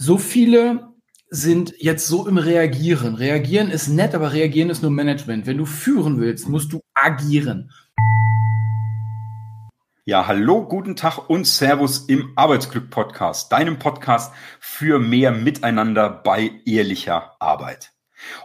so viele sind jetzt so im Reagieren. Reagieren ist nett, aber reagieren ist nur Management. Wenn du führen willst, musst du agieren. Ja, hallo, guten Tag und Servus im Arbeitsglück Podcast, deinem Podcast für mehr Miteinander bei ehrlicher Arbeit.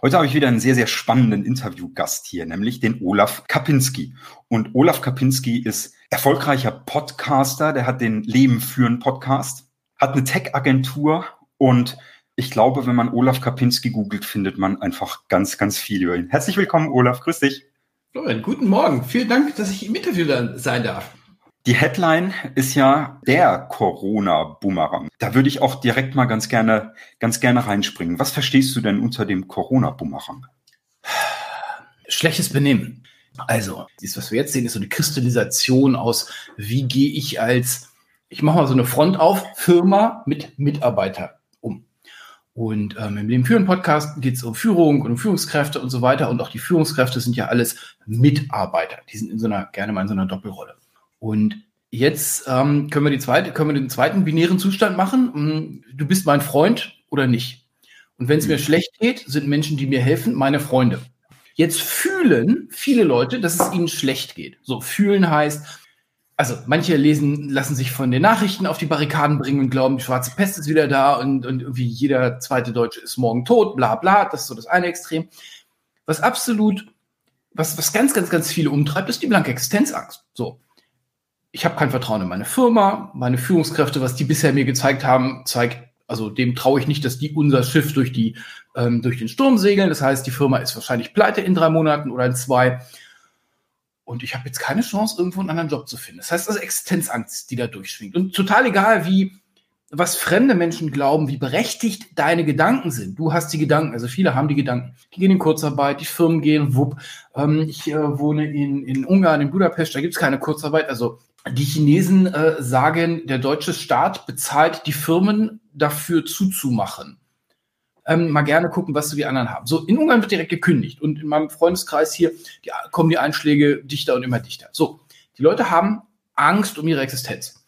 Heute habe ich wieder einen sehr, sehr spannenden Interviewgast hier, nämlich den Olaf Kapinski. Und Olaf Kapinski ist erfolgreicher Podcaster, der hat den Leben führen Podcast, hat eine Tech-Agentur und ich glaube, wenn man Olaf Kapinski googelt, findet man einfach ganz, ganz viel über ihn. Herzlich willkommen, Olaf. Grüß dich. Florian, guten Morgen. Vielen Dank, dass ich im Interview sein darf. Die Headline ist ja der Corona-Boomerang. Da würde ich auch direkt mal ganz gerne, ganz gerne reinspringen. Was verstehst du denn unter dem Corona-Boomerang? Schlechtes Benehmen. Also, das, was wir jetzt sehen, ist so eine Kristallisation aus, wie gehe ich als, ich mache mal so eine Front auf, Firma mit Mitarbeiter und ähm, im Leben führen Podcast geht es um Führung und um Führungskräfte und so weiter. Und auch die Führungskräfte sind ja alles Mitarbeiter. Die sind in so einer, gerne mal in so einer Doppelrolle. Und jetzt ähm, können wir die zweite, können wir den zweiten binären Zustand machen. Hm, du bist mein Freund oder nicht. Und wenn es mir mhm. schlecht geht, sind Menschen, die mir helfen, meine Freunde. Jetzt fühlen viele Leute, dass es ihnen schlecht geht. So, fühlen heißt, also manche lesen, lassen sich von den Nachrichten auf die Barrikaden bringen und glauben, die schwarze Pest ist wieder da und, und irgendwie jeder zweite Deutsche ist morgen tot, bla bla. Das ist so das eine Extrem. Was absolut, was, was ganz, ganz, ganz viele umtreibt, ist die blanke Existenzangst. So. Ich habe kein Vertrauen in meine Firma, meine Führungskräfte, was die bisher mir gezeigt haben, zeigt, also dem traue ich nicht, dass die unser Schiff durch die, ähm, durch den Sturm segeln. Das heißt, die Firma ist wahrscheinlich pleite in drei Monaten oder in zwei. Und ich habe jetzt keine Chance, irgendwo einen anderen Job zu finden. Das heißt also Existenzangst, die da durchschwingt. Und total egal, wie, was fremde Menschen glauben, wie berechtigt deine Gedanken sind. Du hast die Gedanken, also viele haben die Gedanken. Die gehen in Kurzarbeit, die Firmen gehen, wupp. Ähm, ich äh, wohne in, in Ungarn, in Budapest, da gibt es keine Kurzarbeit. Also die Chinesen äh, sagen, der deutsche Staat bezahlt die Firmen dafür zuzumachen ähm, mal gerne gucken, was so die anderen haben. So, in Ungarn wird direkt gekündigt und in meinem Freundeskreis hier die, kommen die Einschläge dichter und immer dichter. So, die Leute haben Angst um ihre Existenz.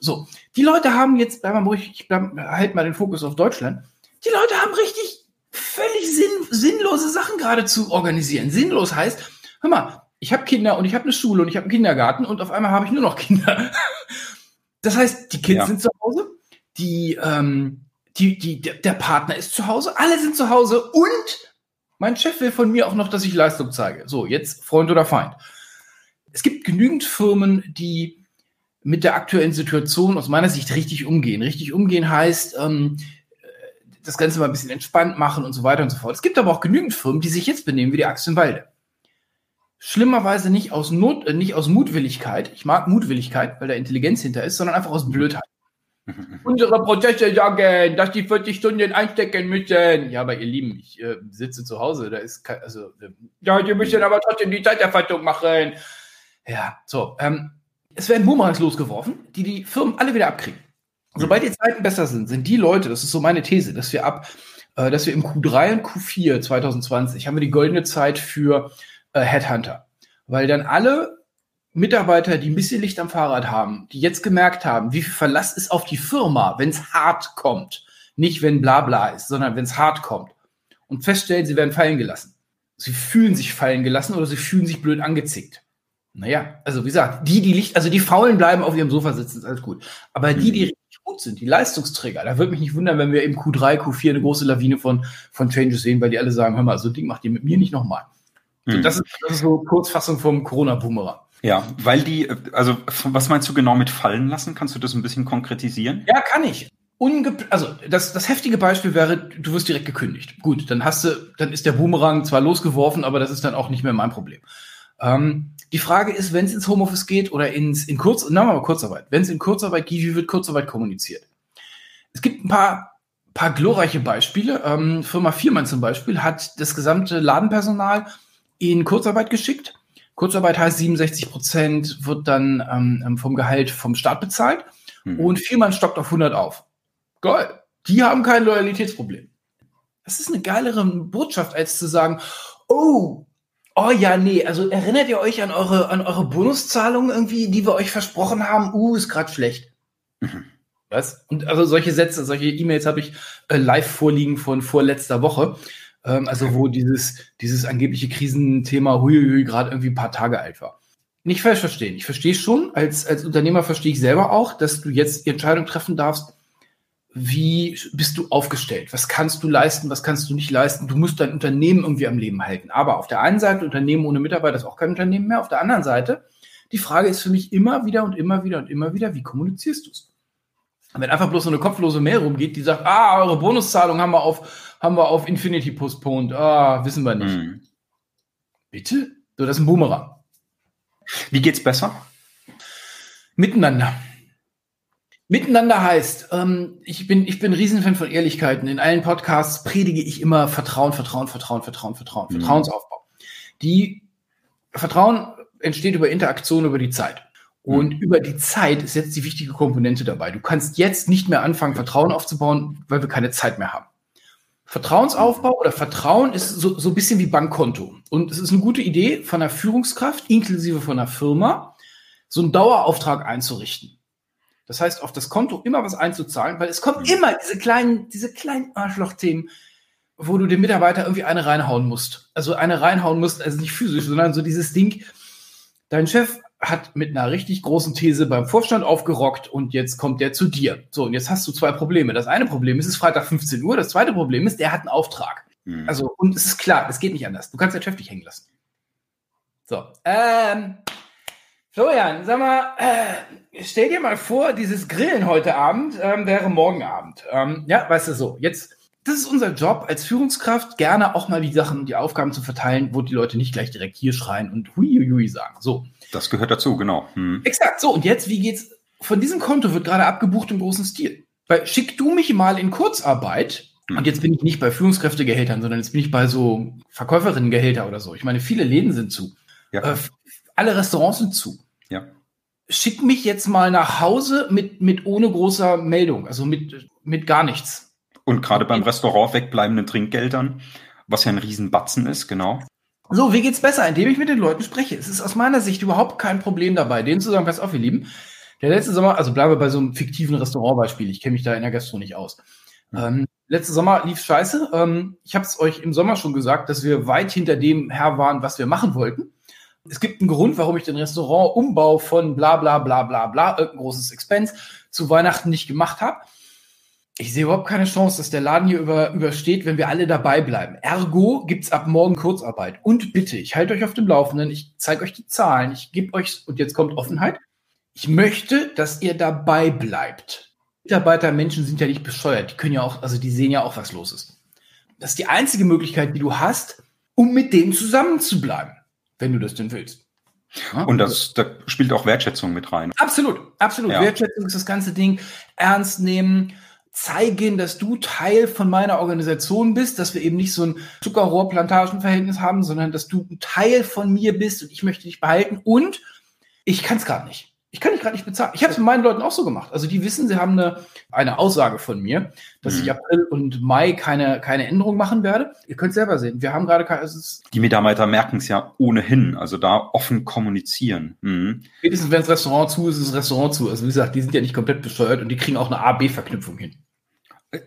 So, die Leute haben jetzt, bleib mal ruhig, ich bleib, halt mal den Fokus auf Deutschland. Die Leute haben richtig völlig sinn, sinnlose Sachen gerade zu organisieren. Sinnlos heißt, hör mal, ich habe Kinder und ich habe eine Schule und ich habe einen Kindergarten und auf einmal habe ich nur noch Kinder. Das heißt, die Kids ja. sind zu Hause, die ähm, die, die, der Partner ist zu Hause, alle sind zu Hause und mein Chef will von mir auch noch, dass ich Leistung zeige. So, jetzt Freund oder Feind. Es gibt genügend Firmen, die mit der aktuellen Situation aus meiner Sicht richtig umgehen. Richtig umgehen heißt, ähm, das Ganze mal ein bisschen entspannt machen und so weiter und so fort. Es gibt aber auch genügend Firmen, die sich jetzt benehmen wie die Axt im Walde. Schlimmerweise nicht aus Not, äh, nicht aus Mutwilligkeit. Ich mag Mutwilligkeit, weil da Intelligenz hinter ist, sondern einfach aus Blödheit. Unsere Prozesse sagen, dass die 40 Stunden einstecken müssen. Ja, aber ihr Lieben, ich äh, sitze zu Hause, da ist kein, also, äh, ja, die müssen aber trotzdem die Zeiterfassung machen. Ja, so, ähm, es werden Boomerangs losgeworfen, die die Firmen alle wieder abkriegen. Sobald die Zeiten besser sind, sind die Leute, das ist so meine These, dass wir ab, äh, dass wir im Q3 und Q4 2020 haben wir die goldene Zeit für äh, Headhunter. Weil dann alle Mitarbeiter, die ein bisschen Licht am Fahrrad haben, die jetzt gemerkt haben, wie viel Verlass ist auf die Firma, wenn es hart kommt. Nicht, wenn Blabla ist, sondern wenn es hart kommt. Und feststellen, sie werden fallen gelassen. Sie fühlen sich fallen gelassen oder sie fühlen sich blöd angezickt. Naja, also wie gesagt, die, die Licht, also die Faulen bleiben auf ihrem Sofa sitzen, ist alles gut. Aber die, die richtig gut sind, die Leistungsträger, da würde mich nicht wundern, wenn wir im Q3, Q4 eine große Lawine von, von Changes sehen, weil die alle sagen, hör mal, so ein Ding macht ihr mit mir nicht nochmal. Mhm. So, das, ist, das ist so Kurzfassung vom Corona-Boomerang. Ja, weil die, also was meinst du genau mit fallen lassen? Kannst du das ein bisschen konkretisieren? Ja, kann ich. Unge also das, das heftige Beispiel wäre, du wirst direkt gekündigt. Gut, dann hast du, dann ist der Boomerang zwar losgeworfen, aber das ist dann auch nicht mehr mein Problem. Ähm, die Frage ist, wenn es ins Homeoffice geht oder ins in Kurz, na mal Kurzarbeit. Wenn es in Kurzarbeit geht, wie wird Kurzarbeit kommuniziert? Es gibt ein paar paar glorreiche Beispiele. Ähm, Firma Viermann zum Beispiel hat das gesamte Ladenpersonal in Kurzarbeit geschickt Kurzarbeit heißt 67 Prozent wird dann ähm, ähm, vom Gehalt vom Staat bezahlt mhm. und Vielmann stockt auf 100 auf. Geil. Die haben kein Loyalitätsproblem. Das ist eine geilere Botschaft, als zu sagen, oh, oh ja, nee, also erinnert ihr euch an eure, an eure Bonuszahlungen irgendwie, die wir euch versprochen haben? Uh, ist gerade schlecht. Mhm. Was? Und also solche Sätze, solche E-Mails habe ich äh, live vorliegen von vorletzter Woche. Ähm, also wo dieses, dieses angebliche Krisenthema huiuiui gerade irgendwie ein paar Tage alt war. Nicht falsch verstehen. Ich verstehe schon, als, als Unternehmer verstehe ich selber auch, dass du jetzt die Entscheidung treffen darfst, wie bist du aufgestellt? Was kannst du leisten? Was kannst du nicht leisten? Du musst dein Unternehmen irgendwie am Leben halten. Aber auf der einen Seite, Unternehmen ohne Mitarbeiter ist auch kein Unternehmen mehr. Auf der anderen Seite, die Frage ist für mich immer wieder und immer wieder und immer wieder, wie kommunizierst du es? Wenn einfach bloß so eine kopflose Mail rumgeht, die sagt, ah, eure Bonuszahlung haben wir auf, haben wir auf Infinity postponed. Ah, wissen wir nicht. Mhm. Bitte? So, das ist ein Boomerang. Wie geht's besser? Miteinander. Miteinander heißt, ähm, ich bin, ich bin Riesenfan von Ehrlichkeiten. In allen Podcasts predige ich immer Vertrauen, Vertrauen, Vertrauen, Vertrauen, Vertrauen, mhm. Vertrauensaufbau. Die Vertrauen entsteht über Interaktion über die Zeit. Und mhm. über die Zeit ist jetzt die wichtige Komponente dabei. Du kannst jetzt nicht mehr anfangen, Vertrauen aufzubauen, weil wir keine Zeit mehr haben. Vertrauensaufbau oder Vertrauen ist so, so ein bisschen wie Bankkonto. Und es ist eine gute Idee von einer Führungskraft, inklusive von einer Firma, so einen Dauerauftrag einzurichten. Das heißt, auf das Konto immer was einzuzahlen, weil es kommen mhm. immer diese kleinen, diese kleinen Arschlochthemen, wo du dem Mitarbeiter irgendwie eine reinhauen musst. Also eine reinhauen musst, also nicht physisch, sondern so dieses Ding. Dein Chef hat mit einer richtig großen These beim Vorstand aufgerockt und jetzt kommt der zu dir. So, und jetzt hast du zwei Probleme. Das eine Problem ist, es ist Freitag 15 Uhr. Das zweite Problem ist, der hat einen Auftrag. Mhm. Also, und es ist klar, es geht nicht anders. Du kannst deinen Chef nicht hängen lassen. So, ähm, Florian, sag mal, äh, stell dir mal vor, dieses Grillen heute Abend ähm, wäre morgen Abend. Ähm, ja, weißt du so, jetzt, das ist unser Job als Führungskraft, gerne auch mal die Sachen, die Aufgaben zu verteilen, wo die Leute nicht gleich direkt hier schreien und huiuiui sagen. So. Das gehört dazu, genau. Hm. Exakt, so, und jetzt, wie geht's? Von diesem Konto wird gerade abgebucht im großen Stil. Weil schick du mich mal in Kurzarbeit, hm. und jetzt bin ich nicht bei Führungskräftegehältern, sondern jetzt bin ich bei so Verkäuferinnengehälter oder so. Ich meine, viele Läden sind zu. Ja. Äh, alle Restaurants sind zu. Ja. Schick mich jetzt mal nach Hause mit, mit ohne großer Meldung, also mit, mit gar nichts. Und gerade beim Restaurant wegbleibenden Trinkgeldern, was ja ein Riesenbatzen ist, genau. So, wie geht's besser? Indem ich mit den Leuten spreche. Es ist aus meiner Sicht überhaupt kein Problem dabei, denen zu sagen, pass auf, ihr Lieben, der letzte Sommer, also bleiben wir bei so einem fiktiven Restaurantbeispiel, ich kenne mich da in der Gastro nicht aus. Mhm. Ähm, letzte Sommer lief scheiße. Ähm, ich habe es euch im Sommer schon gesagt, dass wir weit hinter dem her waren, was wir machen wollten es gibt einen Grund, warum ich den Restaurantumbau von bla bla bla bla bla, irgendein großes Expense, zu Weihnachten nicht gemacht habe. Ich sehe überhaupt keine Chance, dass der Laden hier über, übersteht, wenn wir alle dabei bleiben. Ergo gibt's ab morgen Kurzarbeit. Und bitte, ich halte euch auf dem Laufenden, ich zeige euch die Zahlen, ich gebe euch, und jetzt kommt Offenheit, ich möchte, dass ihr dabei bleibt. Mitarbeiter, Menschen sind ja nicht bescheuert, die können ja auch, also die sehen ja auch, was los ist. Das ist die einzige Möglichkeit, die du hast, um mit denen zusammen zu bleiben wenn du das denn willst. Ja? Und das, da spielt auch Wertschätzung mit rein. Absolut, absolut. Ja. Wertschätzung ist das ganze Ding. Ernst nehmen, zeigen, dass du Teil von meiner Organisation bist, dass wir eben nicht so ein Zuckerrohrplantagenverhältnis haben, sondern dass du ein Teil von mir bist und ich möchte dich behalten und ich kann es gerade nicht. Ich kann dich gerade nicht bezahlen. Ich habe es mit meinen Leuten auch so gemacht. Also die wissen, sie haben eine, eine Aussage von mir, dass mhm. ich April und Mai keine, keine Änderung machen werde. Ihr könnt selber sehen. Wir haben gerade keine. Die Mitarbeiter merken es ja ohnehin. Also da offen kommunizieren. Mhm. Spätestens wenn das Restaurant zu ist, ist das Restaurant zu. Also wie gesagt, die sind ja nicht komplett besteuert und die kriegen auch eine A-B-Verknüpfung hin.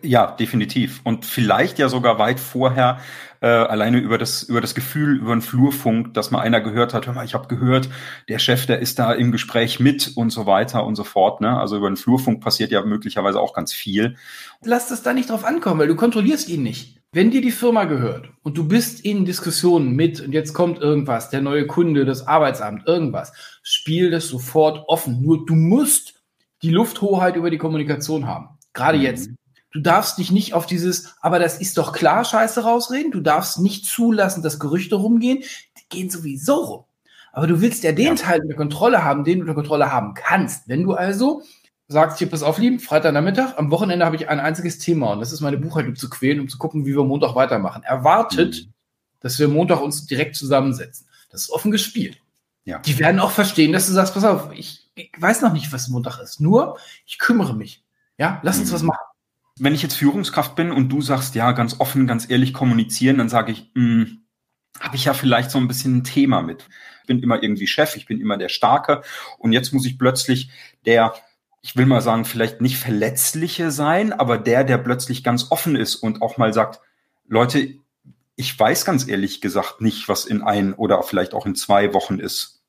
Ja, definitiv. Und vielleicht ja sogar weit vorher äh, alleine über das über das Gefühl über den Flurfunk, dass mal einer gehört hat, hör mal, ich habe gehört, der Chef, der ist da im Gespräch mit und so weiter und so fort. Ne? Also über den Flurfunk passiert ja möglicherweise auch ganz viel. Lass das da nicht drauf ankommen, weil du kontrollierst ihn nicht. Wenn dir die Firma gehört und du bist in Diskussionen mit und jetzt kommt irgendwas, der neue Kunde, das Arbeitsamt, irgendwas, spiel das sofort offen. Nur du musst die Lufthoheit über die Kommunikation haben. Gerade mhm. jetzt. Du darfst dich nicht auf dieses, aber das ist doch klar, Scheiße rausreden. Du darfst nicht zulassen, dass Gerüchte rumgehen. Die gehen sowieso rum. Aber du willst ja den ja. Teil der Kontrolle haben, den du unter Kontrolle haben kannst. Wenn du also sagst, hier, pass auf, lieben, Freitagnachmittag, am Wochenende habe ich ein einziges Thema und das ist meine Buchhaltung zu quälen, um zu gucken, wie wir Montag weitermachen. Erwartet, mhm. dass wir Montag uns direkt zusammensetzen. Das ist offen gespielt. Ja. Die werden auch verstehen, dass du sagst, pass auf, ich, ich weiß noch nicht, was Montag ist. Nur, ich kümmere mich. Ja, lass uns mhm. was machen wenn ich jetzt Führungskraft bin und du sagst, ja, ganz offen, ganz ehrlich kommunizieren, dann sage ich, hm, habe ich ja vielleicht so ein bisschen ein Thema mit. Ich bin immer irgendwie Chef, ich bin immer der Starke und jetzt muss ich plötzlich der ich will mal sagen, vielleicht nicht verletzliche sein, aber der, der plötzlich ganz offen ist und auch mal sagt, Leute, ich weiß ganz ehrlich gesagt nicht, was in ein oder vielleicht auch in zwei Wochen ist.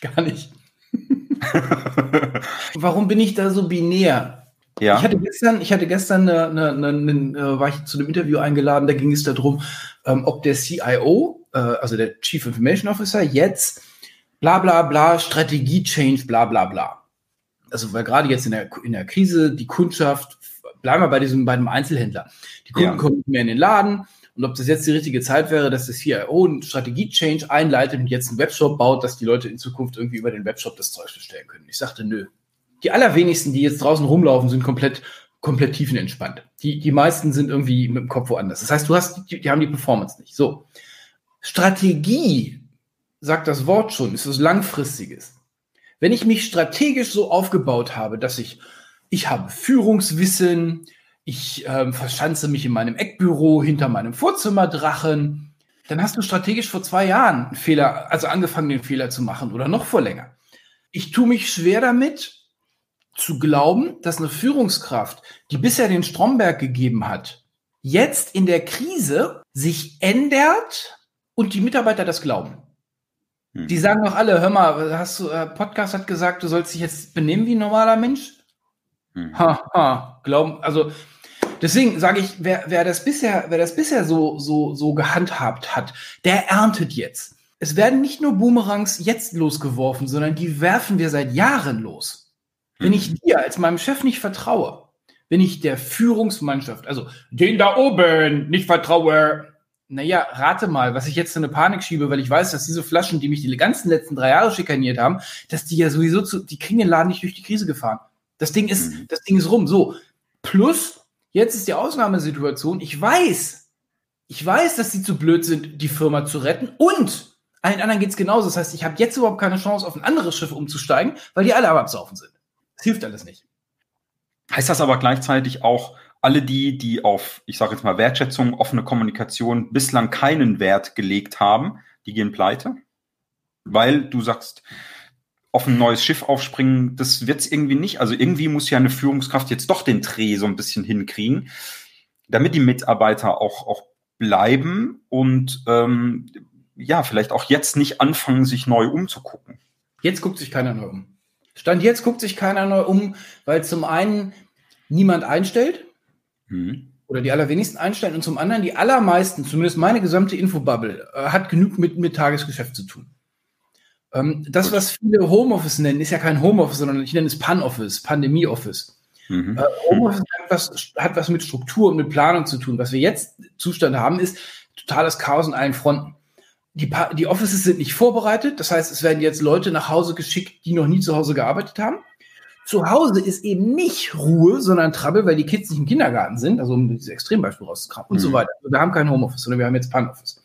Gar nicht. Warum bin ich da so binär? Ja. Ich hatte gestern, ich hatte gestern eine, eine, eine, äh, war ich zu einem Interview eingeladen, da ging es darum, ähm, ob der CIO, äh, also der Chief Information Officer, jetzt bla bla bla, Strategie-Change, bla bla bla. Also weil gerade jetzt in der, in der Krise die Kundschaft, bleiben wir bei diesem, bei dem Einzelhändler. Die Kunden ja. kommen nicht mehr in den Laden, und ob das jetzt die richtige Zeit wäre, dass das CIO einen Strategie-Change einleitet und jetzt einen Webshop baut, dass die Leute in Zukunft irgendwie über den Webshop das Zeug bestellen können. Ich sagte, nö. Die allerwenigsten, die jetzt draußen rumlaufen, sind komplett, komplett tiefenentspannt. Die, die meisten sind irgendwie mit dem Kopf woanders. Das heißt, du hast, die, die haben die Performance nicht. So. Strategie, sagt das Wort schon, ist was Langfristiges. Wenn ich mich strategisch so aufgebaut habe, dass ich, ich habe Führungswissen, ich äh, verschanze mich in meinem Eckbüro hinter meinem Vorzimmerdrachen, dann hast du strategisch vor zwei Jahren einen Fehler, also angefangen, den Fehler zu machen oder noch vor länger. Ich tue mich schwer damit, zu glauben, dass eine Führungskraft, die bisher den Stromberg gegeben hat, jetzt in der Krise sich ändert und die Mitarbeiter das glauben. Hm. Die sagen doch alle, hör mal, hast du, äh, Podcast hat gesagt, du sollst dich jetzt benehmen wie ein normaler Mensch? Hm. Ha, ha, glauben, also Deswegen sage ich, wer, wer das bisher, wer das bisher so, so, so gehandhabt hat, der erntet jetzt. Es werden nicht nur Boomerangs jetzt losgeworfen, sondern die werfen wir seit Jahren los. Wenn ich mhm. dir als meinem Chef nicht vertraue, wenn ich der Führungsmannschaft, also den da oben nicht vertraue, naja, rate mal, was ich jetzt in eine Panik schiebe, weil ich weiß, dass diese Flaschen, die mich die ganzen letzten drei Jahre schikaniert haben, dass die ja sowieso zu, die kriegen den Laden nicht durch die Krise gefahren. Das Ding ist, mhm. das Ding ist rum. So. Plus, Jetzt ist die Ausnahmesituation. Ich weiß, ich weiß, dass sie zu blöd sind, die Firma zu retten. Und allen anderen geht's genauso. Das heißt, ich habe jetzt überhaupt keine Chance, auf ein anderes Schiff umzusteigen, weil die alle am Absaufen sind. Hilft alles nicht. Heißt das aber gleichzeitig auch, alle die, die auf, ich sage jetzt mal, Wertschätzung, offene Kommunikation bislang keinen Wert gelegt haben, die gehen pleite? Weil du sagst, auf ein neues Schiff aufspringen, das wird's irgendwie nicht. Also irgendwie muss ja eine Führungskraft jetzt doch den Dreh so ein bisschen hinkriegen, damit die Mitarbeiter auch, auch bleiben und ähm, ja, vielleicht auch jetzt nicht anfangen, sich neu umzugucken. Jetzt guckt sich keiner neu um. Stand jetzt guckt sich keiner neu um, weil zum einen niemand einstellt hm. oder die allerwenigsten einstellen und zum anderen die allermeisten, zumindest meine gesamte Infobubble, äh, hat genug mit, mit Tagesgeschäft zu tun. Ähm, das, was viele Homeoffice nennen, ist ja kein Homeoffice, sondern ich nenne es Pan-Office, Pandemie-Office. Mhm. Äh, Homeoffice hat was, hat was mit Struktur und mit Planung zu tun. Was wir jetzt Zustand haben, ist totales Chaos in allen Fronten. Die, die Offices sind nicht vorbereitet, das heißt, es werden jetzt Leute nach Hause geschickt, die noch nie zu Hause gearbeitet haben. Zu Hause ist eben nicht Ruhe, sondern Trouble, weil die Kids nicht im Kindergarten sind, also um dieses Extrembeispiel rauszukramen und mhm. so weiter. Also wir haben kein Homeoffice, sondern wir haben jetzt Pan-Office.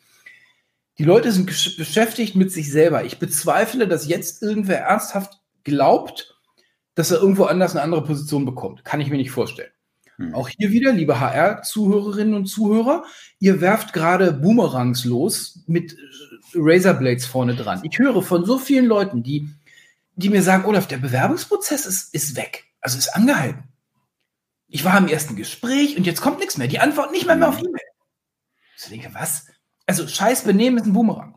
Die Leute sind beschäftigt mit sich selber. Ich bezweifle, dass jetzt irgendwer ernsthaft glaubt, dass er irgendwo anders eine andere Position bekommt. Kann ich mir nicht vorstellen. Hm. Auch hier wieder, liebe HR-Zuhörerinnen und Zuhörer, ihr werft gerade Boomerangs los mit Razorblades vorne dran. Ich höre von so vielen Leuten, die, die mir sagen, Olaf, der Bewerbungsprozess ist, ist weg. Also ist angehalten. Ich war im ersten Gespräch und jetzt kommt nichts mehr. Die antworten nicht mehr, mehr auf hm. E-Mail. Ich denke, was? Also scheiß Benehmen ist ein Boomerang.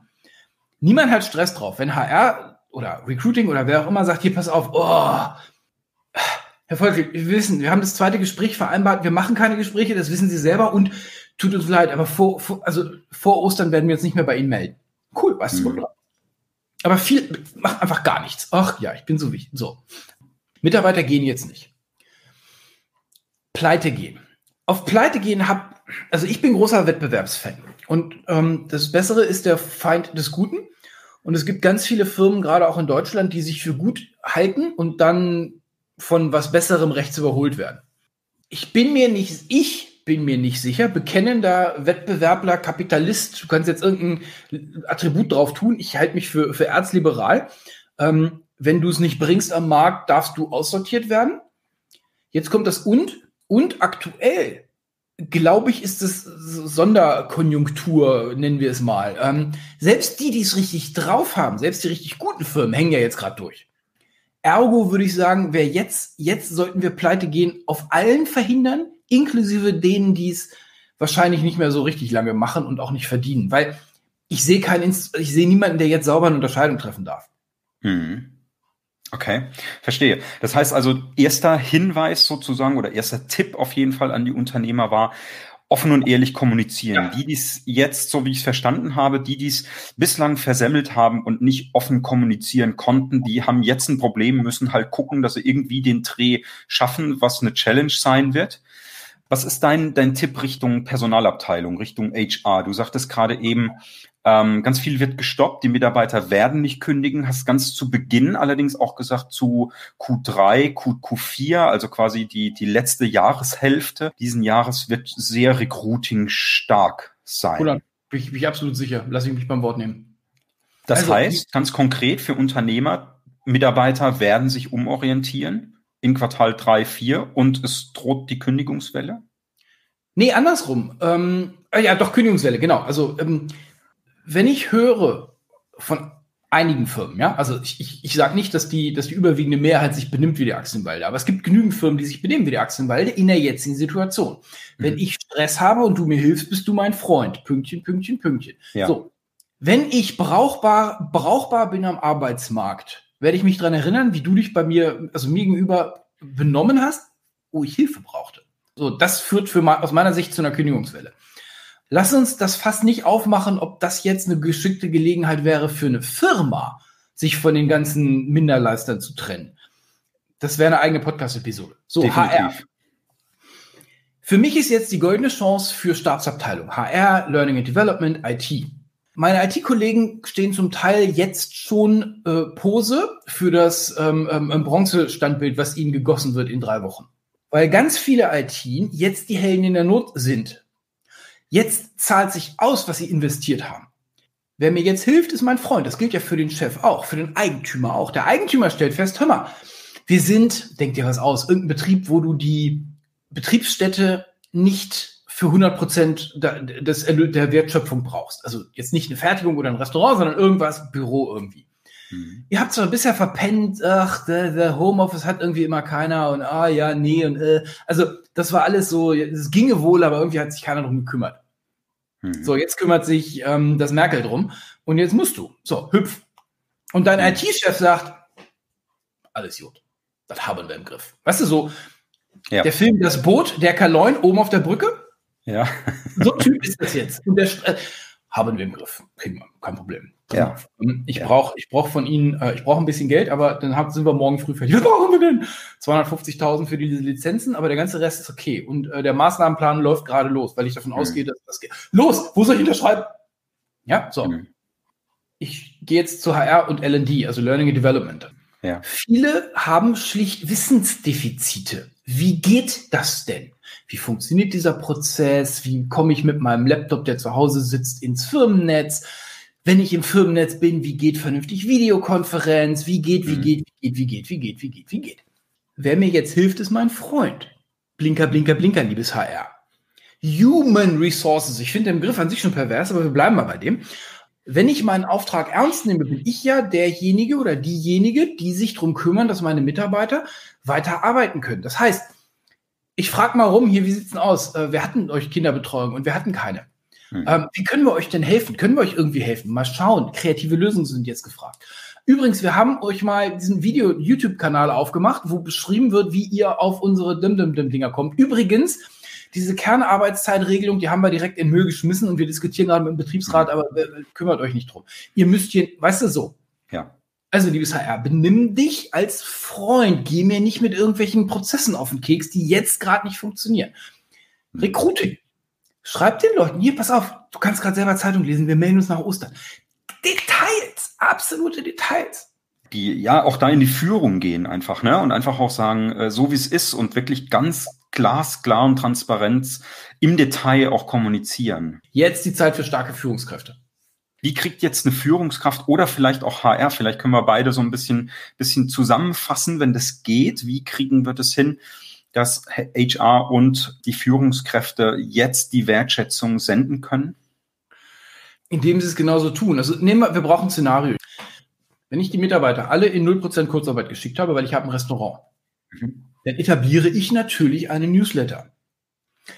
Niemand hat Stress drauf. Wenn HR oder Recruiting oder wer auch immer sagt, hier pass auf, oh, Herr Volk, wir wissen, wir haben das zweite Gespräch vereinbart, wir machen keine Gespräche, das wissen Sie selber und tut uns leid, aber vor, vor also vor Ostern werden wir uns nicht mehr bei Ihnen melden. Cool, weißt mhm. du, aber viel, macht einfach gar nichts. Ach ja, ich bin so wichtig. So. Mitarbeiter gehen jetzt nicht. Pleite gehen. Auf Pleite gehen hab, also ich bin großer Wettbewerbsfan. Und ähm, das Bessere ist der Feind des Guten. Und es gibt ganz viele Firmen, gerade auch in Deutschland, die sich für gut halten und dann von was Besserem rechts überholt werden. Ich bin mir nicht, ich bin mir nicht sicher, bekennender Wettbewerbler, Kapitalist, du kannst jetzt irgendein Attribut drauf tun, ich halte mich für, für erzliberal. Ähm, wenn du es nicht bringst am Markt, darfst du aussortiert werden. Jetzt kommt das und, und aktuell glaube ich, ist es Sonderkonjunktur, nennen wir es mal. Ähm, selbst die, die es richtig drauf haben, selbst die richtig guten Firmen, hängen ja jetzt gerade durch. Ergo würde ich sagen, wer jetzt, jetzt sollten wir pleite gehen, auf allen verhindern, inklusive denen, die es wahrscheinlich nicht mehr so richtig lange machen und auch nicht verdienen. Weil ich sehe keinen, ich sehe niemanden, der jetzt sauber eine Unterscheidung treffen darf. Hm. Okay, verstehe. Das heißt also, erster Hinweis sozusagen oder erster Tipp auf jeden Fall an die Unternehmer war, offen und ehrlich kommunizieren. Ja. Die, die es jetzt, so wie ich es verstanden habe, die, die es bislang versemmelt haben und nicht offen kommunizieren konnten, die haben jetzt ein Problem, müssen halt gucken, dass sie irgendwie den Dreh schaffen, was eine Challenge sein wird. Was ist dein, dein Tipp Richtung Personalabteilung, Richtung HR? Du sagtest gerade eben, ähm, ganz viel wird gestoppt, die Mitarbeiter werden nicht kündigen. Hast ganz zu Beginn allerdings auch gesagt, zu Q3, Q, Q4, also quasi die, die letzte Jahreshälfte diesen Jahres wird sehr recruiting stark sein. Oder bin ich, bin ich absolut sicher. Lass ich mich beim Wort nehmen. Das also, heißt, ganz konkret für Unternehmer, Mitarbeiter werden sich umorientieren in Quartal 3, 4 und es droht die Kündigungswelle? Nee, andersrum. Ähm, ja, doch, Kündigungswelle, genau. Also ähm, wenn ich höre von einigen Firmen, ja, also ich, ich, ich sage nicht, dass die, dass die überwiegende Mehrheit sich benimmt wie die Aktienwalde, aber es gibt genügend Firmen, die sich benehmen wie die Aktienwalde in der jetzigen Situation. Mhm. Wenn ich Stress habe und du mir hilfst, bist du mein Freund. Pünktchen, Pünktchen, Pünktchen. Ja. So. Wenn ich brauchbar, brauchbar bin am Arbeitsmarkt, werde ich mich dran erinnern, wie du dich bei mir, also mir gegenüber benommen hast, wo ich Hilfe brauchte. So, das führt für aus meiner Sicht zu einer Kündigungswelle. Lass uns das fast nicht aufmachen, ob das jetzt eine geschickte Gelegenheit wäre für eine Firma, sich von den ganzen Minderleistern zu trennen. Das wäre eine eigene Podcast-Episode. So, Definitiv. HR. Für mich ist jetzt die goldene Chance für Staatsabteilung. HR, Learning and Development, IT. Meine IT-Kollegen stehen zum Teil jetzt schon äh, Pose für das ähm, ähm, Bronze-Standbild, was ihnen gegossen wird in drei Wochen. Weil ganz viele IT jetzt die Helden in der Not sind Jetzt zahlt sich aus, was sie investiert haben. Wer mir jetzt hilft, ist mein Freund. Das gilt ja für den Chef auch, für den Eigentümer auch. Der Eigentümer stellt fest, hör mal, wir sind, denk dir was aus, irgendein Betrieb, wo du die Betriebsstätte nicht für 100 Prozent der Wertschöpfung brauchst. Also jetzt nicht eine Fertigung oder ein Restaurant, sondern irgendwas, Büro irgendwie. Mhm. Ihr habt zwar bisher verpennt, ach, der, der Homeoffice hat irgendwie immer keiner und ah ja, nee und äh. Also das war alles so, es ginge wohl, aber irgendwie hat sich keiner drum gekümmert. Hm. So, jetzt kümmert sich ähm, das Merkel drum und jetzt musst du. So, hüpf. Und dein hm. IT-Chef sagt, alles gut. Das haben wir im Griff. Weißt du, so, ja. der Film Das Boot, der Kaloin oben auf der Brücke. Ja. so ein Typ ist das jetzt. Und der, äh, haben wir im Griff. Kriegen wir, kein Problem. Ja. Ich ja. brauche ich brauch von Ihnen, äh, ich brauche ein bisschen Geld, aber dann haben, sind wir morgen früh fertig. Was brauchen wir denn? 250.000 für diese Lizenzen, aber der ganze Rest ist okay. Und äh, der Maßnahmenplan läuft gerade los, weil ich davon mhm. ausgehe, dass das geht. Los, wo soll ich unterschreiben? Ja, so. Mhm. Ich gehe jetzt zu HR und L&D, also Learning and Development. Ja. Viele haben schlicht Wissensdefizite. Wie geht das denn? Wie funktioniert dieser Prozess? Wie komme ich mit meinem Laptop, der zu Hause sitzt, ins Firmennetz? wenn ich im Firmennetz bin, wie geht vernünftig Videokonferenz, wie geht, wie mhm. geht, wie geht, wie geht, wie geht, wie geht, wie geht. Wer mir jetzt hilft, ist mein Freund. Blinker, Blinker, Blinker, liebes HR. Human Resources. Ich finde den Begriff an sich schon pervers, aber wir bleiben mal bei dem. Wenn ich meinen Auftrag ernst nehme, bin ich ja derjenige oder diejenige, die sich darum kümmern, dass meine Mitarbeiter weiter arbeiten können. Das heißt, ich frage mal rum, hier, wie sieht's denn aus? Äh, wir hatten euch Kinderbetreuung und wir hatten keine. Hm. Ähm, wie können wir euch denn helfen? Können wir euch irgendwie helfen? Mal schauen. Kreative Lösungen sind jetzt gefragt. Übrigens, wir haben euch mal diesen Video-YouTube-Kanal aufgemacht, wo beschrieben wird, wie ihr auf unsere Dim-Dim-Dim-Dinger kommt. Übrigens, diese Kernarbeitszeitregelung, die haben wir direkt in Müll geschmissen und wir diskutieren gerade mit dem Betriebsrat, hm. aber äh, kümmert euch nicht drum. Ihr müsst hier, weißt du so. Ja. Also, liebes HR, benimm dich als Freund. Geh mir nicht mit irgendwelchen Prozessen auf den Keks, die jetzt gerade nicht funktionieren. Hm. Recruiting. Schreib den Leuten, hier, pass auf, du kannst gerade selber Zeitung lesen, wir melden uns nach Ostern. Details, absolute Details. Die ja auch da in die Führung gehen einfach, ne? Und einfach auch sagen, äh, so wie es ist und wirklich ganz glasklar und transparent im Detail auch kommunizieren. Jetzt die Zeit für starke Führungskräfte. Wie kriegt jetzt eine Führungskraft oder vielleicht auch HR, vielleicht können wir beide so ein bisschen, bisschen zusammenfassen, wenn das geht. Wie kriegen wir das hin, dass HR und die Führungskräfte jetzt die Wertschätzung senden können? Indem sie es genauso tun. Also nehmen wir, wir brauchen ein Szenario. wenn ich die Mitarbeiter alle in 0% Kurzarbeit geschickt habe, weil ich habe ein Restaurant, mhm. dann etabliere ich natürlich einen Newsletter.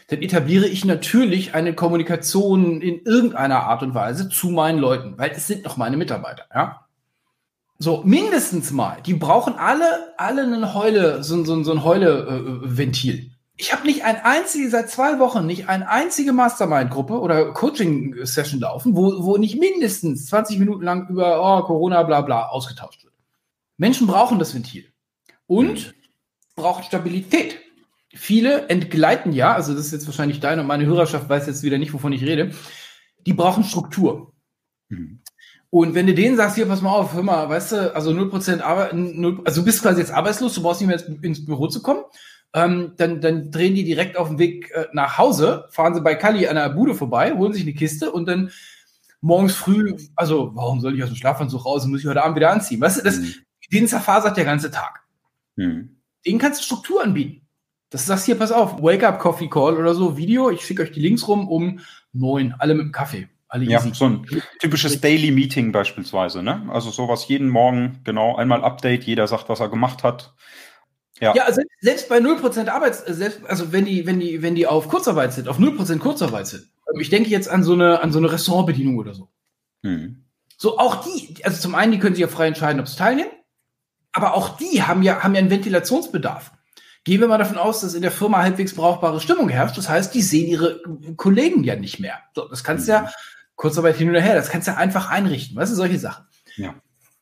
Dann etabliere ich natürlich eine Kommunikation in irgendeiner Art und Weise zu meinen Leuten, weil es sind noch meine Mitarbeiter, ja. So, mindestens mal. Die brauchen alle, alle einen Heule, so, so, so ein Heule-Ventil. Ich habe nicht ein einziges, seit zwei Wochen nicht eine einzige Mastermind-Gruppe oder Coaching-Session laufen, wo, wo nicht mindestens 20 Minuten lang über oh, Corona, bla bla ausgetauscht wird. Menschen brauchen das Ventil und brauchen Stabilität. Viele entgleiten ja, also das ist jetzt wahrscheinlich deine und meine Hörerschaft weiß jetzt wieder nicht, wovon ich rede. Die brauchen Struktur. Mhm. Und wenn du denen sagst, hier, pass mal auf, hör mal, weißt du, also 0% Arbeit, 0, also du bist quasi jetzt arbeitslos, du brauchst nicht mehr ins Büro zu kommen, ähm, dann, dann drehen die direkt auf dem Weg äh, nach Hause, fahren sie bei Kali an der Bude vorbei, holen sich eine Kiste und dann morgens früh, also warum soll ich aus dem Schlafanzug raus und muss ich heute Abend wieder anziehen? Weißt du, das, mhm. den zerfasert der ganze Tag. Mhm. Den kannst du Struktur anbieten. Das sagst hier, pass auf, Wake Up Coffee Call oder so, Video, ich schicke euch die Links rum um neun, alle mit dem Kaffee. Alle ja, so ein typisches Daily Meeting beispielsweise, ne? Also sowas jeden Morgen, genau, einmal Update, jeder sagt, was er gemacht hat. Ja, ja also selbst bei 0% Arbeits, selbst, also wenn die, wenn die, wenn die auf Kurzarbeit sind, auf 0% Kurzarbeit sind, ähm, ich denke jetzt an so eine, an so eine Restaurantbedienung oder so. Hm. So, auch die, also zum einen, die können sich ja frei entscheiden, ob sie teilnehmen, aber auch die haben ja, haben ja einen Ventilationsbedarf. Gehen wir mal davon aus, dass in der Firma halbwegs brauchbare Stimmung herrscht. Das heißt, die sehen ihre Kollegen ja nicht mehr. So, das kannst du ja, mhm. Kurzarbeit hin oder her, das kannst du ja einfach einrichten. Weißt du, solche Sachen. Ja.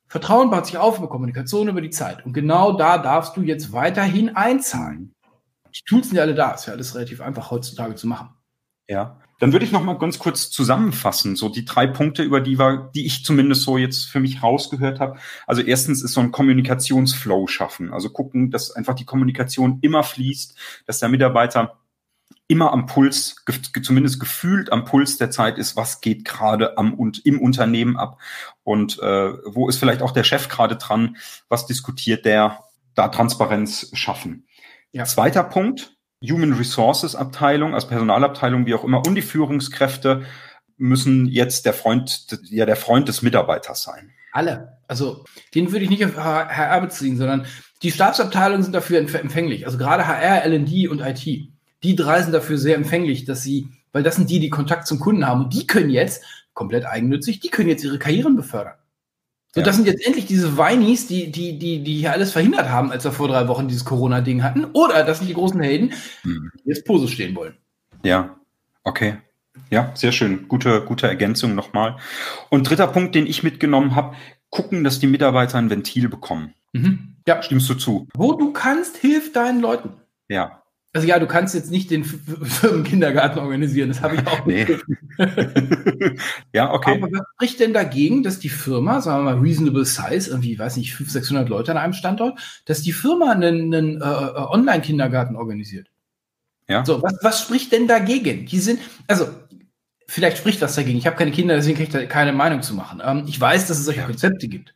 Vertrauen baut sich auf über Kommunikation über die Zeit. Und genau da darfst du jetzt weiterhin einzahlen. Die Tools sind ja alle da. Ist ja alles relativ einfach heutzutage zu machen. Ja. Dann würde ich noch mal ganz kurz zusammenfassen, so die drei Punkte, über die wir, die ich zumindest so jetzt für mich rausgehört habe. Also erstens ist so ein Kommunikationsflow schaffen. Also gucken, dass einfach die Kommunikation immer fließt, dass der Mitarbeiter immer am Puls, zumindest gefühlt am Puls der Zeit ist, was geht gerade am und im Unternehmen ab und äh, wo ist vielleicht auch der Chef gerade dran, was diskutiert der, da Transparenz schaffen. Ja. Zweiter Punkt, Human Resources Abteilung, als Personalabteilung, wie auch immer, und die Führungskräfte müssen jetzt der Freund, ja, der Freund des Mitarbeiters sein. Alle. Also, den würde ich nicht auf HR beziehen, sondern die Stabsabteilungen sind dafür empfänglich. Also gerade HR, LD und IT die drei sind dafür sehr empfänglich, dass sie, weil das sind die, die Kontakt zum Kunden haben und die können jetzt, komplett eigennützig, die können jetzt ihre Karrieren befördern. So, ja. das sind jetzt endlich diese Weinis, die, die, die, die hier alles verhindert haben, als wir vor drei Wochen dieses Corona-Ding hatten. Oder das sind die großen Helden, hm. die jetzt Pose stehen wollen. Ja, okay. Ja, sehr schön. Gute, gute Ergänzung nochmal. Und dritter Punkt, den ich mitgenommen habe, gucken, dass die Mitarbeiter ein Ventil bekommen. Mhm. Ja. Stimmst du zu? Wo du kannst, hilf deinen Leuten. Ja, also ja, du kannst jetzt nicht den Firmenkindergarten organisieren, das habe ich auch nicht. ja, okay. Aber was spricht denn dagegen, dass die Firma, sagen wir mal reasonable size, irgendwie, weiß nicht, 500, 600 Leute an einem Standort, dass die Firma einen, einen äh, äh, Online-Kindergarten organisiert? Ja. So, was, was spricht denn dagegen? Die sind, also vielleicht spricht was dagegen. Ich habe keine Kinder, deswegen kann ich da keine Meinung zu machen. Ähm, ich weiß, dass es solche ja. Konzepte gibt.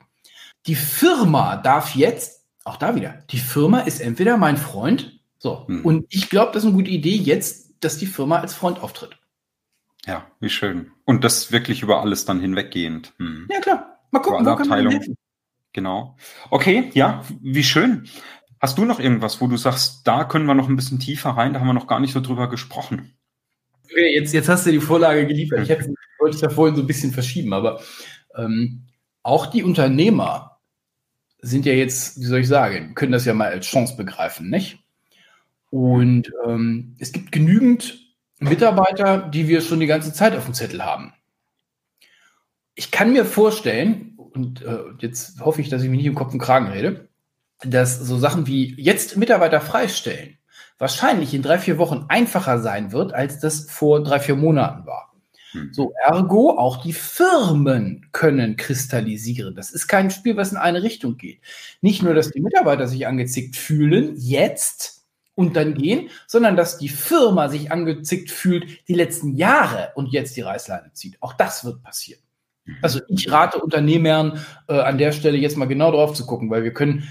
Die Firma darf jetzt, auch da wieder, die Firma ist entweder mein Freund so. Hm. Und ich glaube, das ist eine gute Idee jetzt, dass die Firma als Freund auftritt. Ja, wie schön. Und das wirklich über alles dann hinweggehend. Hm. Ja, klar. Mal gucken, wo kann man helfen. Genau. Okay, ja, wie schön. Hast du noch irgendwas, wo du sagst, da können wir noch ein bisschen tiefer rein, da haben wir noch gar nicht so drüber gesprochen? Okay, jetzt, jetzt hast du die Vorlage geliefert. Ich hätte, wollte es ja vorhin so ein bisschen verschieben, aber ähm, auch die Unternehmer sind ja jetzt, wie soll ich sagen, können das ja mal als Chance begreifen, nicht? Und ähm, es gibt genügend Mitarbeiter, die wir schon die ganze Zeit auf dem Zettel haben. Ich kann mir vorstellen, und äh, jetzt hoffe ich, dass ich mich nicht im Kopf und Kragen rede, dass so Sachen wie jetzt Mitarbeiter freistellen wahrscheinlich in drei, vier Wochen einfacher sein wird, als das vor drei, vier Monaten war. Hm. So, ergo, auch die Firmen können kristallisieren. Das ist kein Spiel, was in eine Richtung geht. Nicht nur, dass die Mitarbeiter sich angezickt fühlen, jetzt, und dann gehen, sondern dass die Firma sich angezickt fühlt die letzten Jahre und jetzt die Reißleine zieht. Auch das wird passieren. Mhm. Also ich rate Unternehmern äh, an der Stelle jetzt mal genau drauf zu gucken, weil wir können,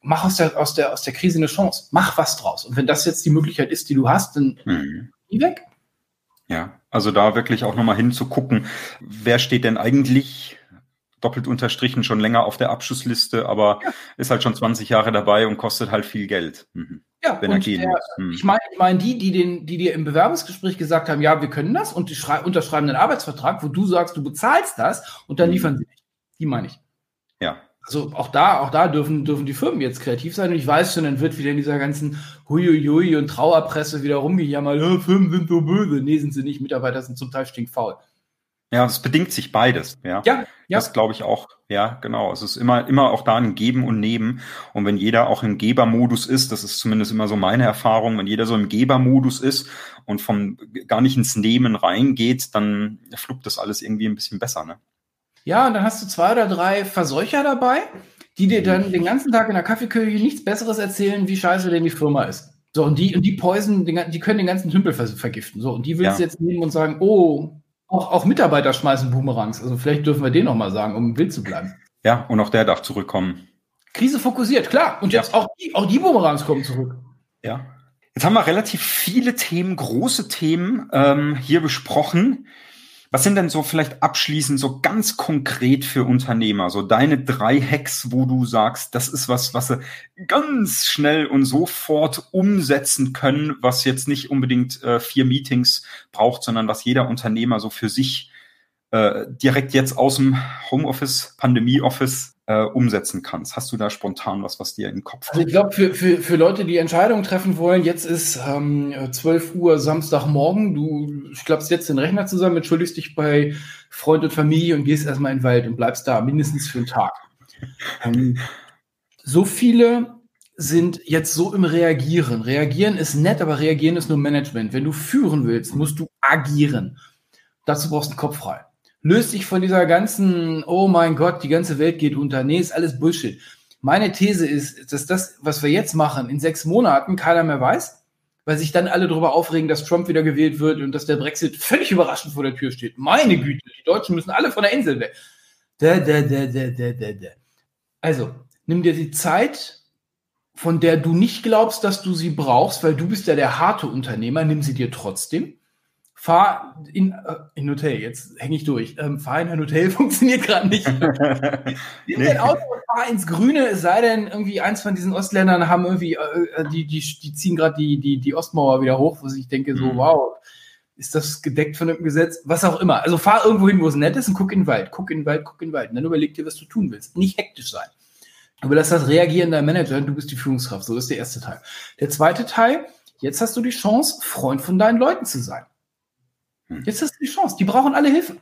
mach aus der, aus der, aus der Krise eine Chance, mach was draus. Und wenn das jetzt die Möglichkeit ist, die du hast, dann mhm. geh weg. Ja, also da wirklich auch nochmal hinzugucken, wer steht denn eigentlich doppelt unterstrichen, schon länger auf der Abschussliste, aber ja. ist halt schon 20 Jahre dabei und kostet halt viel Geld. Mhm. Ja, wenn er gehen der. Mhm. Ich meine, ich meine die, die, den, die dir im Bewerbungsgespräch gesagt haben, ja, wir können das und die unterschreiben einen Arbeitsvertrag, wo du sagst, du bezahlst das und dann mhm. liefern sie nicht. Die meine ich. Ja. Also auch da, auch da dürfen, dürfen die Firmen jetzt kreativ sein. Und ich weiß schon, dann wird wieder in dieser ganzen Huiuiui und Trauerpresse wieder rumgejammert, ja, Firmen sind so böse. Nee, sind sie nicht. Mitarbeiter sind zum Teil stinkfaul. Ja, es bedingt sich beides, ja. Ja, ja. Das glaube ich auch, ja, genau. Es ist immer, immer auch da ein Geben und Nehmen. Und wenn jeder auch im Gebermodus ist, das ist zumindest immer so meine Erfahrung, wenn jeder so im Gebermodus ist und vom gar nicht ins Nehmen reingeht, dann fluppt das alles irgendwie ein bisschen besser, ne? Ja, und dann hast du zwei oder drei Verseucher dabei, die dir dann den ganzen Tag in der Kaffeeküche nichts Besseres erzählen, wie scheiße denn die Firma ist. So, und die, und die Poison, die können den ganzen Tümpel vergiften. So, und die willst ja. du jetzt nehmen und sagen, oh, auch, auch Mitarbeiter schmeißen Boomerangs. Also vielleicht dürfen wir den noch mal sagen, um wild zu bleiben. Ja, und auch der darf zurückkommen. Krise fokussiert, klar. Und jetzt ja. auch, die, auch die Boomerangs kommen zurück. Ja. Jetzt haben wir relativ viele Themen, große Themen ähm, hier besprochen. Was sind denn so vielleicht abschließend so ganz konkret für Unternehmer, so deine drei Hacks, wo du sagst, das ist was, was sie ganz schnell und sofort umsetzen können, was jetzt nicht unbedingt äh, vier Meetings braucht, sondern was jeder Unternehmer so für sich äh, direkt jetzt aus dem Homeoffice, Pandemie-Office äh, umsetzen kannst? Hast du da spontan was, was dir in den Kopf kommt? Also ich glaube, für, für, für Leute, die Entscheidungen treffen wollen, jetzt ist ähm, 12 Uhr Samstagmorgen, du klappst jetzt den Rechner zusammen, entschuldigst dich bei Freund und Familie und gehst erstmal in den Wald und bleibst da, mindestens für einen Tag. Ähm, so viele sind jetzt so im Reagieren. Reagieren ist nett, aber reagieren ist nur Management. Wenn du führen willst, musst du agieren. Dazu brauchst du einen Kopf frei löst dich von dieser ganzen, oh mein Gott, die ganze Welt geht unter. Nee, ist alles Bullshit. Meine These ist, dass das, was wir jetzt machen, in sechs Monaten keiner mehr weiß, weil sich dann alle darüber aufregen, dass Trump wieder gewählt wird und dass der Brexit völlig überraschend vor der Tür steht. Meine Güte, die Deutschen müssen alle von der Insel weg. Da, da, da, da, da, da, da. Also, nimm dir die Zeit, von der du nicht glaubst, dass du sie brauchst, weil du bist ja der harte Unternehmer, nimm sie dir trotzdem fahr in, äh, in Hotel, jetzt hänge ich durch. Ähm, fahr in ein Hotel funktioniert gerade nicht. Nimm nee. dein Auto und fahr ins Grüne, es sei denn, irgendwie eins von diesen Ostländern haben irgendwie, äh, äh die, die, die ziehen gerade die, die, die Ostmauer wieder hoch, wo ich denke, so, mhm. wow, ist das gedeckt von einem Gesetz? Was auch immer. Also fahr irgendwo hin, wo es nett ist und guck in den Wald, guck in den Wald, guck in den Wald. Und dann überleg dir, was du tun willst. Nicht hektisch sein. Aber lass das reagieren dein Manager, du bist die Führungskraft. So ist der erste Teil. Der zweite Teil, jetzt hast du die Chance, Freund von deinen Leuten zu sein. Hm. Jetzt hast du die Chance. Die brauchen alle Hilfe.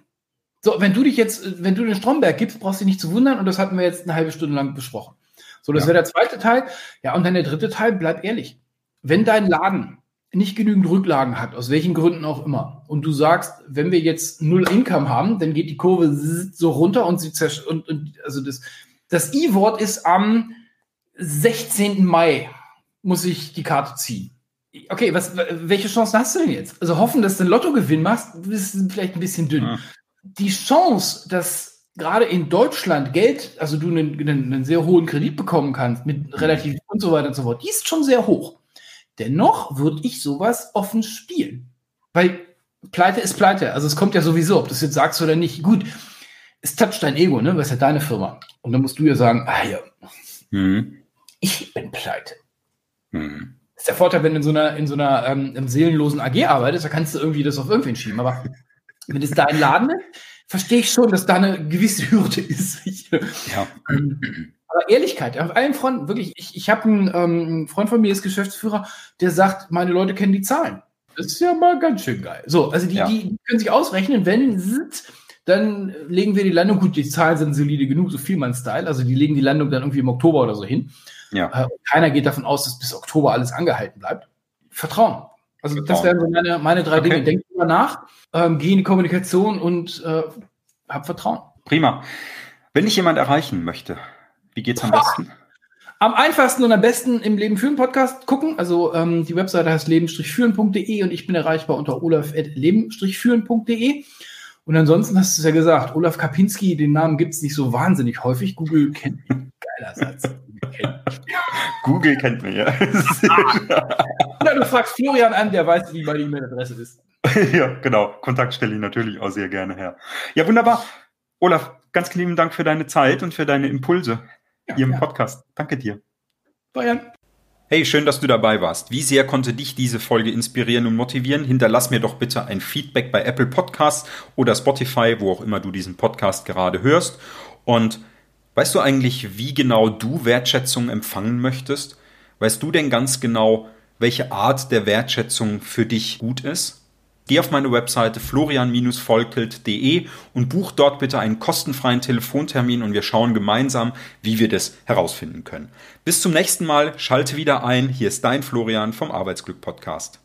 So, wenn du dich jetzt, wenn du den Stromberg gibst, brauchst du dich nicht zu wundern und das hatten wir jetzt eine halbe Stunde lang besprochen. So, das ja. wäre der zweite Teil. Ja, und dann der dritte Teil, bleib ehrlich. Wenn dein Laden nicht genügend Rücklagen hat, aus welchen Gründen auch immer, und du sagst, wenn wir jetzt null Income haben, dann geht die Kurve so runter und sie zersch und, und also das, das I-Wort ist am 16. Mai muss ich die Karte ziehen okay, was, welche Chancen hast du denn jetzt? Also hoffen, dass du einen Lottogewinn machst, ist vielleicht ein bisschen dünn. Ja. Die Chance, dass gerade in Deutschland Geld, also du einen, einen, einen, sehr hohen Kredit bekommen kannst, mit relativ und so weiter und so fort, die ist schon sehr hoch. Dennoch würde ich sowas offen spielen. Weil Pleite ist Pleite. Also es kommt ja sowieso, ob du es jetzt sagst oder nicht. Gut, es toucht dein Ego, ne? Was ist ja deine Firma. Und dann musst du ja sagen, ah ja, mhm. ich bin pleite. Mhm ist der Vorteil, wenn du in so einer, in so einer ähm, seelenlosen AG arbeitest, da kannst du irgendwie das auf irgendwen schieben. Aber wenn es dein Laden ist, verstehe ich schon, dass da eine gewisse Hürde ist. ja. Ähm, aber Ehrlichkeit, auf allen Fronten, wirklich, ich, ich habe einen ähm, Freund von mir, ist Geschäftsführer, der sagt, meine Leute kennen die Zahlen. Das ist ja mal ganz schön geil. So, also die, ja. die können sich ausrechnen, wenn dann legen wir die Landung, gut, die Zahlen sind solide genug, so viel mein Style, also die legen die Landung dann irgendwie im Oktober oder so hin. Ja. Äh, keiner geht davon aus, dass bis Oktober alles angehalten bleibt. Vertrauen. Also Vertrauen. das wären so meine, meine drei okay. Dinge. Denk drüber nach, ähm, geh in die Kommunikation und äh, hab Vertrauen. Prima. Wenn ich jemand erreichen möchte, wie geht's am besten? Am einfachsten und am besten im Leben führen Podcast gucken. Also ähm, die Webseite heißt leben-führen.de und ich bin erreichbar unter olaf.leben-führen.de. Und ansonsten hast du es ja gesagt, Olaf Kapinski, den Namen gibt es nicht so wahnsinnig häufig. Google kennt ihn. Geiler Satz. Google kennt mich, ja. Oder du fragst Florian an, der weiß, wie meine E-Mail-Adresse ist. ja, genau. Kontakt stelle ich natürlich auch sehr gerne her. Ja, wunderbar. Olaf, ganz lieben Dank für deine Zeit und für deine Impulse ja, hier im ja. Podcast. Danke dir. Bayern. Hey, schön, dass du dabei warst. Wie sehr konnte dich diese Folge inspirieren und motivieren? Hinterlass mir doch bitte ein Feedback bei Apple Podcasts oder Spotify, wo auch immer du diesen Podcast gerade hörst. Und weißt du eigentlich, wie genau du Wertschätzung empfangen möchtest? Weißt du denn ganz genau, welche Art der Wertschätzung für dich gut ist? Geh auf meine Webseite florian-volkelt.de und buch dort bitte einen kostenfreien Telefontermin und wir schauen gemeinsam, wie wir das herausfinden können. Bis zum nächsten Mal, schalte wieder ein. Hier ist dein Florian vom Arbeitsglück Podcast.